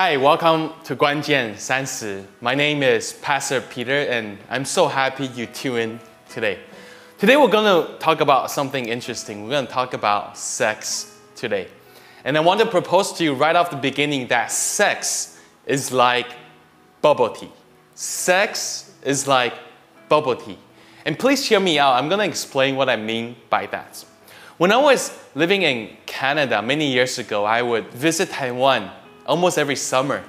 Hi, welcome to Guanjian Sansi. My name is Pastor Peter, and I'm so happy you tune in today. Today, we're going to talk about something interesting. We're going to talk about sex today. And I want to propose to you right off the beginning that sex is like bubble tea. Sex is like bubble tea. And please hear me out. I'm going to explain what I mean by that. When I was living in Canada many years ago, I would visit Taiwan almost every summer.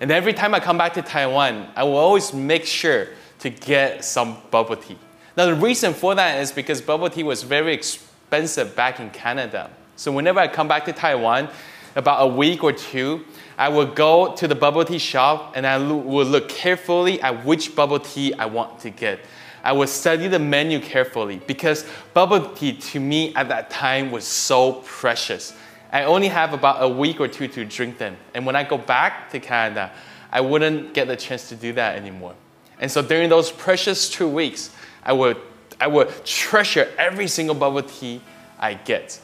And every time I come back to Taiwan, I will always make sure to get some bubble tea. Now, the reason for that is because bubble tea was very expensive back in Canada. So, whenever I come back to Taiwan, about a week or two, I would go to the bubble tea shop and I would look carefully at which bubble tea I want to get. I would study the menu carefully because bubble tea to me at that time was so precious. I only have about a week or two to drink them. And when I go back to Canada, I wouldn't get the chance to do that anymore. And so during those precious two weeks, I would, I would treasure every single bubble tea I get.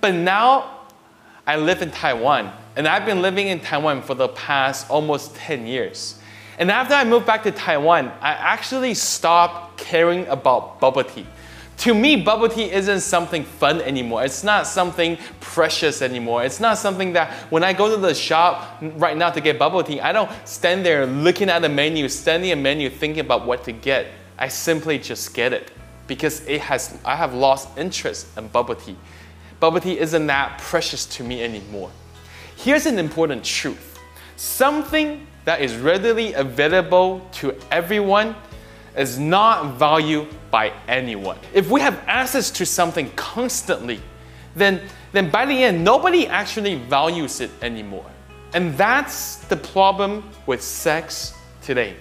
But now I live in Taiwan, and I've been living in Taiwan for the past almost 10 years. And after I moved back to Taiwan, I actually stopped caring about bubble tea to me, bubble tea isn't something fun anymore. It's not something precious anymore. It's not something that when I go to the shop right now to get bubble tea, I don't stand there looking at the menu, studying a menu, thinking about what to get. I simply just get it because it has, I have lost interest in bubble tea. Bubble tea isn't that precious to me anymore. Here's an important truth something that is readily available to everyone is not valued by anyone. If we have access to something constantly, then, then by the end, nobody actually values it anymore. And that's the problem with sex today.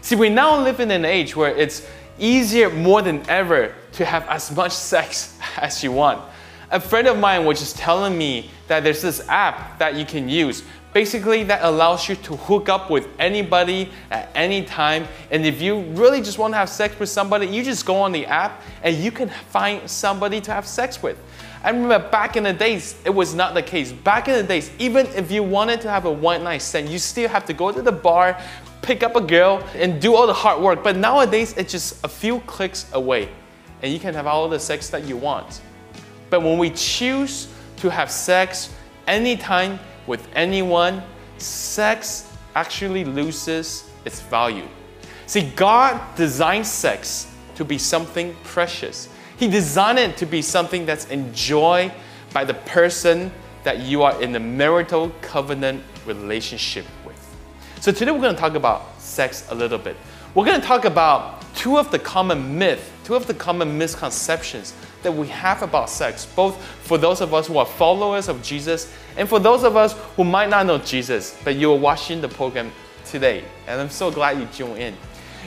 See, we now live in an age where it's easier more than ever to have as much sex as you want. A friend of mine was just telling me that there's this app that you can use Basically, that allows you to hook up with anybody at any time. And if you really just want to have sex with somebody, you just go on the app and you can find somebody to have sex with. I remember back in the days, it was not the case. Back in the days, even if you wanted to have a one night stand, you still have to go to the bar, pick up a girl, and do all the hard work. But nowadays, it's just a few clicks away, and you can have all the sex that you want. But when we choose to have sex anytime, with anyone, sex actually loses its value. See, God designed sex to be something precious. He designed it to be something that's enjoyed by the person that you are in a marital covenant relationship with. So today we're going to talk about sex a little bit. We're going to talk about two of the common myths, two of the common misconceptions that we have about sex, both for those of us who are followers of Jesus and for those of us who might not know Jesus, but you are watching the program today. And I'm so glad you tuned in.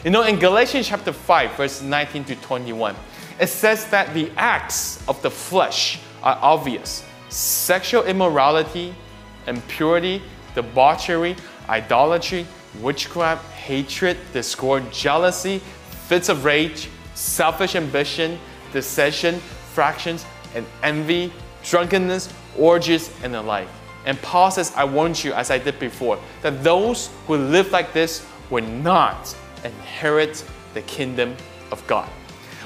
You know, in Galatians chapter 5, verse 19 to 21, it says that the acts of the flesh are obvious sexual immorality, impurity, debauchery, idolatry, witchcraft, hatred, discord, jealousy, fits of rage, selfish ambition, dissension, fractions, and envy, drunkenness, orgies, and the like. And Paul says, I warn you, as I did before, that those who live like this will not inherit the kingdom of God.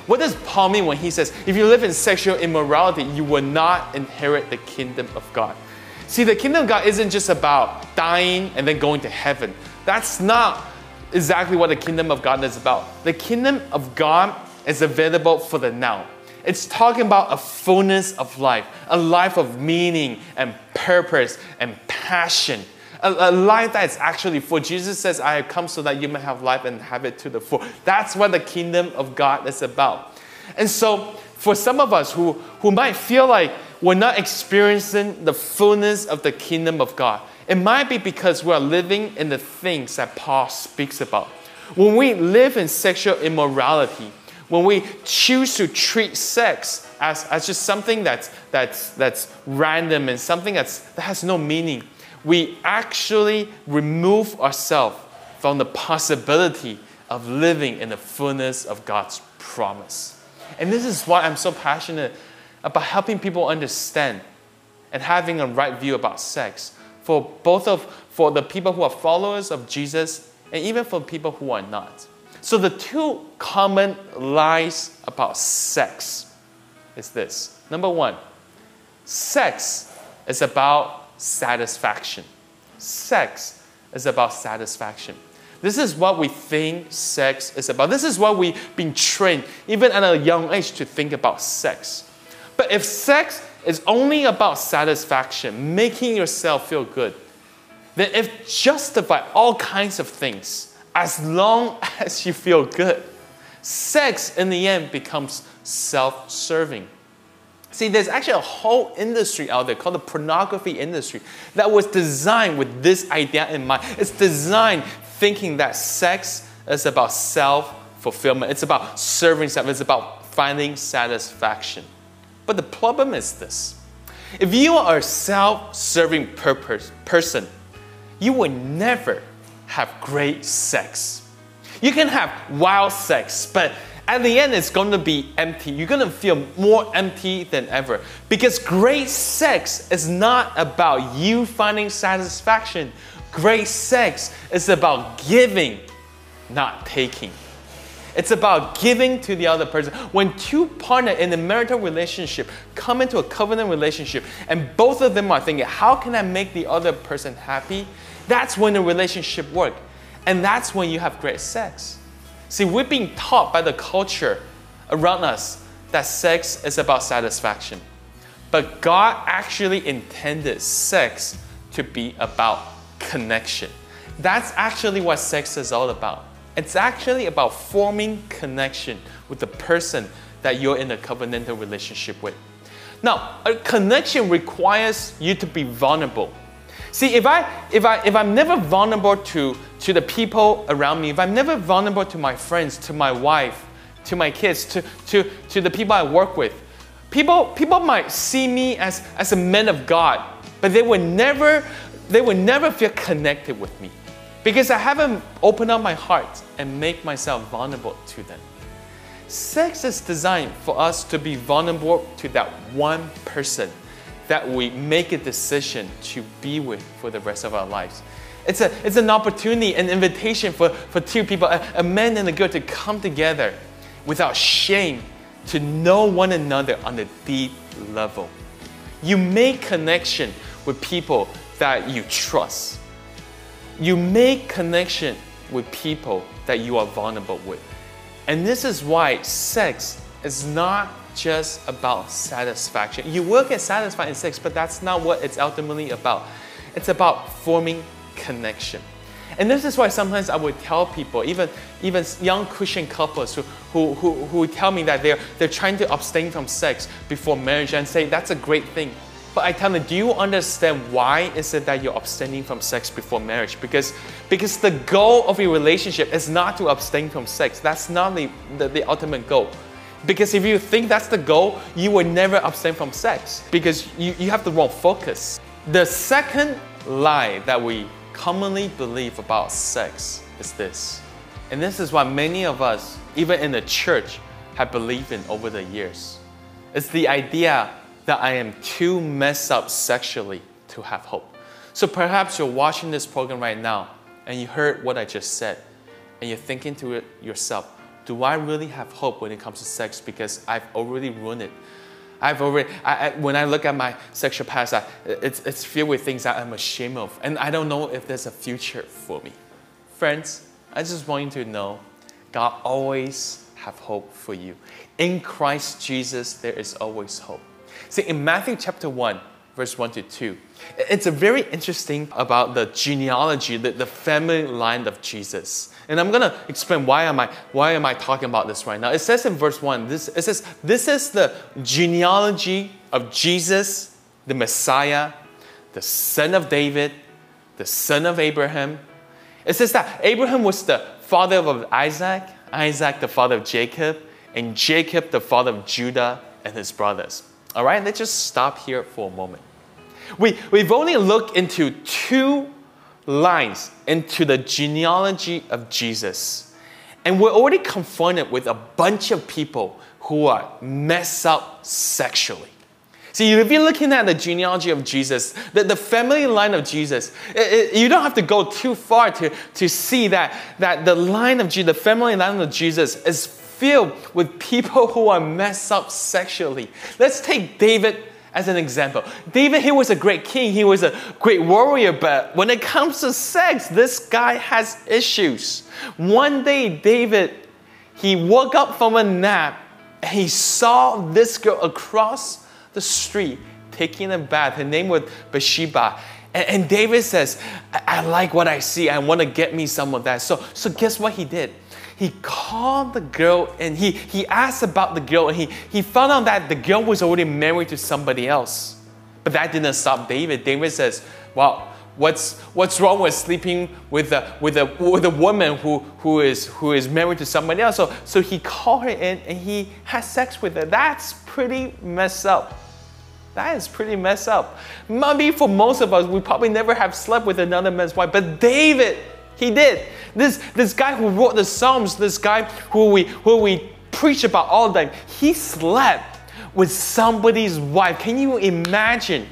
What does Paul mean when he says, if you live in sexual immorality, you will not inherit the kingdom of God? See, the kingdom of God isn't just about dying and then going to heaven. That's not exactly what the kingdom of God is about. The kingdom of God is available for the now. It's talking about a fullness of life, a life of meaning and purpose and passion. A, a, life that is actually full. Jesus says, I have come so that you may have life and have it to the full. That's what the kingdom of God is about. And so, for some of us who, who might feel like we're not experiencing the fullness of the kingdom of God, it might be because we're living in the things that Paul speaks about. When we live in sexual immorality, when we choose to treat sex as, as just something that's, that's, that's random and something that's, that has no meaning, we actually remove ourselves from the possibility of living in the fullness of God's promise. And this is why I'm so passionate about helping people understand and having a right view about sex for both of for the people who are followers of Jesus and even for people who are not. So the two common lies about sex is this. Number one, sex is about satisfaction. Sex is about satisfaction. This is what we think sex is about. This is what we've been trained, even at a young age, to think about sex. But if sex is only about satisfaction, making yourself feel good, then it justifies all kinds of things as long as you feel good. Sex, in the end, becomes self serving. See, there's actually a whole industry out there called the pornography industry that was designed with this idea in mind. It's designed thinking that sex is about self fulfillment, it's about serving self, it's about finding satisfaction. But the problem is this if you are a self serving person, you will never have great sex. You can have wild sex, but at the end it's going to be empty. You're going to feel more empty than ever because great sex is not about you finding satisfaction. Great sex is about giving, not taking. It's about giving to the other person. When two partners in a marital relationship come into a covenant relationship and both of them are thinking, how can I make the other person happy? That's when the relationship works. And that's when you have great sex. See, we're being taught by the culture around us that sex is about satisfaction. But God actually intended sex to be about connection. That's actually what sex is all about. It's actually about forming connection with the person that you're in a covenantal relationship with. Now, a connection requires you to be vulnerable. See, if I if I if I'm never vulnerable to to the people around me, if I'm never vulnerable to my friends, to my wife, to my kids, to to to the people I work with, people people might see me as as a man of God, but they would never they would never feel connected with me because I haven't opened up my heart and make myself vulnerable to them. Sex is designed for us to be vulnerable to that one person that we make a decision to be with for the rest of our lives. It's, a, it's an opportunity, an invitation for, for two people, a, a man and a girl, to come together without shame, to know one another on a deep level. You make connection with people that you trust. You make connection with people that you are vulnerable with. And this is why sex is not just about satisfaction. You will get satisfied in sex, but that's not what it's ultimately about. It's about forming connection. And this is why sometimes I would tell people, even, even young Christian couples who, who, who, who tell me that they're, they're trying to abstain from sex before marriage and say that's a great thing. But I tell them, do you understand why is it that you're abstaining from sex before marriage? Because, because the goal of your relationship is not to abstain from sex. That's not the, the, the ultimate goal. Because if you think that's the goal, you will never abstain from sex because you, you have the wrong focus. The second lie that we commonly believe about sex is this. And this is what many of us, even in the church, have believed in over the years. It's the idea that I am too messed up sexually to have hope. So perhaps you're watching this program right now and you heard what I just said and you're thinking to it yourself, do I really have hope when it comes to sex because I've already ruined it? I've already, I, I, when I look at my sexual past, I, it's, it's filled with things that I'm ashamed of, and I don't know if there's a future for me. Friends, I just want you to know God always have hope for you. In Christ Jesus, there is always hope. See, in Matthew chapter 1, verse 1 to 2, it's a very interesting about the genealogy, the, the family line of Jesus. And I'm gonna explain why am I why am I talking about this right now. It says in verse 1, this it says, this is the genealogy of Jesus, the Messiah, the son of David, the son of Abraham. It says that Abraham was the father of Isaac, Isaac the father of Jacob, and Jacob the father of Judah and his brothers. All right, let's just stop here for a moment. We, we've only looked into two lines into the genealogy of Jesus. And we're already confronted with a bunch of people who are messed up sexually. See, if you're looking at the genealogy of Jesus, the, the family line of Jesus, it, it, you don't have to go too far to, to see that, that the line of Jesus, the family line of Jesus is filled with people who are messed up sexually. Let's take David as an example. David, he was a great king, he was a great warrior, but when it comes to sex, this guy has issues. One day, David, he woke up from a nap and he saw this girl across the street taking a bath. Her name was Bathsheba. And, and David says, I, I like what I see. I want to get me some of that. So, so guess what he did? He called the girl and he, he asked about the girl and he, he found out that the girl was already married to somebody else. But that didn't stop David. David says, Well, what's, what's wrong with sleeping with a, with a, with a woman who, who, is, who is married to somebody else? So, so he called her in and he had sex with her. That's pretty messed up. That is pretty messed up. Maybe for most of us, we probably never have slept with another man's wife, but David, he did. This, this guy who wrote the Psalms, this guy who we, who we preach about all the time, he slept with somebody's wife. Can you imagine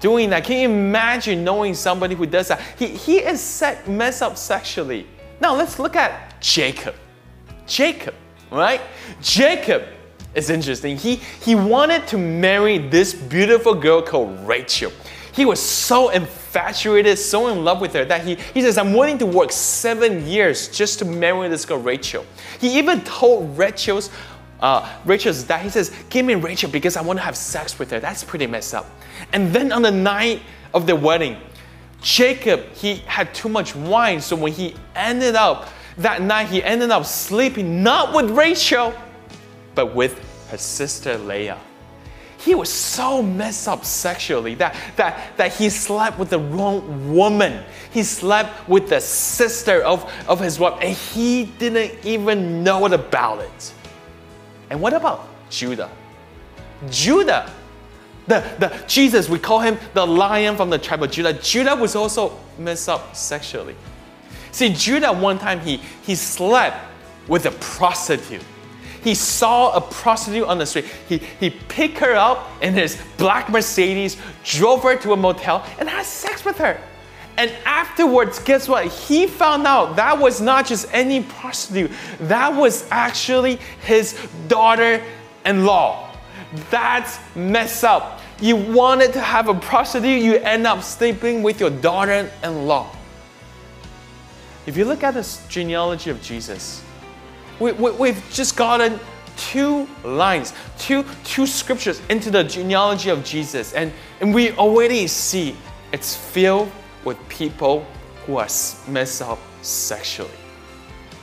doing that? Can you imagine knowing somebody who does that? He, he is set, messed up sexually. Now let's look at Jacob. Jacob, right? Jacob is interesting. He, he wanted to marry this beautiful girl called Rachel. He was so infatuated, so in love with her that he, he says, I'm willing to work seven years just to marry this girl, Rachel. He even told Rachel's, uh, Rachel's dad, he says, Give me Rachel because I want to have sex with her. That's pretty messed up. And then on the night of the wedding, Jacob, he had too much wine. So when he ended up, that night, he ended up sleeping not with Rachel, but with her sister Leah he was so messed up sexually that, that, that he slept with the wrong woman. He slept with the sister of, of his wife, and he didn't even know about it. And what about Judah? Judah, the, the Jesus, we call him the lion from the tribe of Judah. Judah was also messed up sexually. See, Judah one time he, he slept with a prostitute he saw a prostitute on the street. He, he picked her up in his black Mercedes, drove her to a motel, and had sex with her. And afterwards, guess what? He found out that was not just any prostitute, that was actually his daughter in law. That's messed up. You wanted to have a prostitute, you end up sleeping with your daughter in law. If you look at the genealogy of Jesus, we, we, we've just gotten two lines, two, two scriptures into the genealogy of Jesus, and, and we already see it's filled with people who are messed up sexually.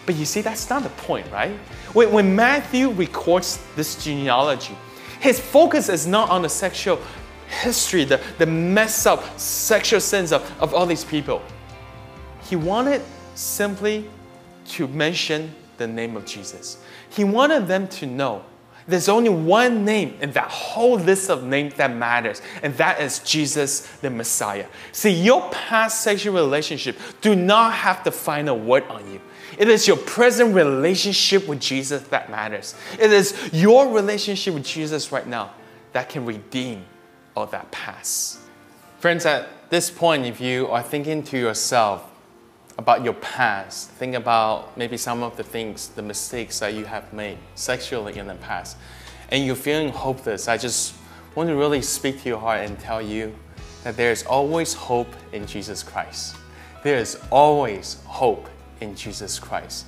But you see, that's not the point, right? When, when Matthew records this genealogy, his focus is not on the sexual history, the, the messed up sexual sins of, of all these people. He wanted simply to mention the name of Jesus. He wanted them to know there's only one name in that whole list of names that matters, and that is Jesus the Messiah. See, your past sexual relationship do not have the final word on you. It is your present relationship with Jesus that matters. It is your relationship with Jesus right now that can redeem all that past. Friends, at this point, if you are thinking to yourself, about your past. Think about maybe some of the things, the mistakes that you have made sexually in the past. And you're feeling hopeless. I just want to really speak to your heart and tell you that there's always hope in Jesus Christ. There is always hope in Jesus Christ.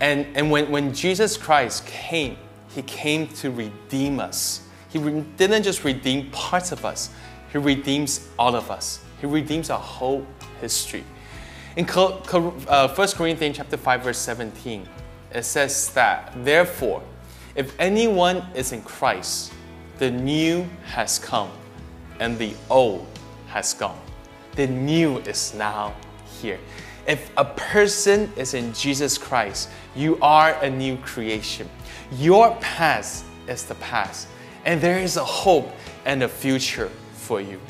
And, and when, when Jesus Christ came, He came to redeem us. He re- didn't just redeem parts of us, He redeems all of us. He redeems our whole history. In 1 uh, Corinthians chapter 5 verse 17, it says that, therefore, if anyone is in Christ, the new has come and the old has gone. The new is now here. If a person is in Jesus Christ, you are a new creation. Your past is the past, and there is a hope and a future for you.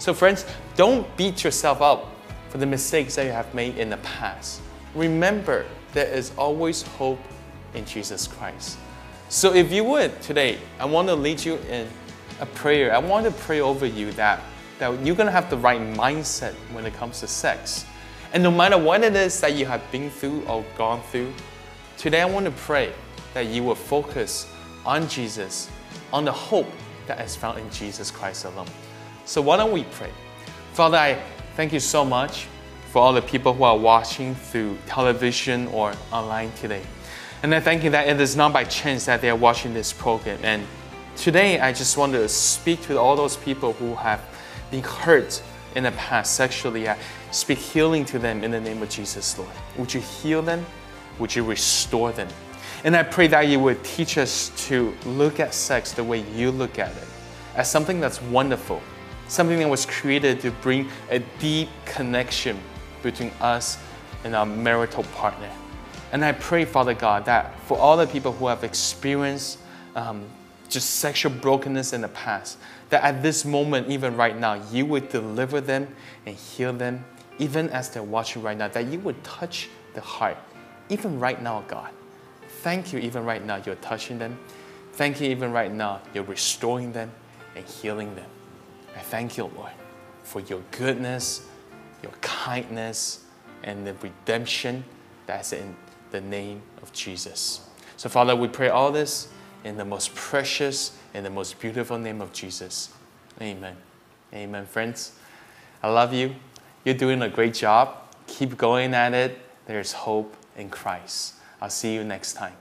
So, friends, don't beat yourself up for the mistakes that you have made in the past. Remember, there is always hope in Jesus Christ. So if you would today, I want to lead you in a prayer. I want to pray over you that, that you're going to have the right mindset when it comes to sex. And no matter what it is that you have been through or gone through, today I want to pray that you will focus on Jesus, on the hope that is found in Jesus Christ alone. So why don't we pray? Father, I thank you so much for all the people who are watching through television or online today. And I thank you that it is not by chance that they are watching this program. And today I just want to speak to all those people who have been hurt in the past sexually. I speak healing to them in the name of Jesus, Lord. Would you heal them? Would you restore them? And I pray that you would teach us to look at sex the way you look at it, as something that's wonderful, something that was created to bring a deep connection between us and our marital partner. And I pray, Father God, that for all the people who have experienced um, just sexual brokenness in the past, that at this moment, even right now, you would deliver them and heal them, even as they're watching right now, that you would touch the heart, even right now, God. Thank you, even right now, you're touching them. Thank you, even right now, you're restoring them and healing them. I thank you, Lord, for your goodness, your kindness, and the redemption that's in the name of Jesus. So, Father, we pray all this in the most precious and the most beautiful name of Jesus. Amen. Amen, friends. I love you. You're doing a great job. Keep going at it. There's hope in Christ. I'll see you next time.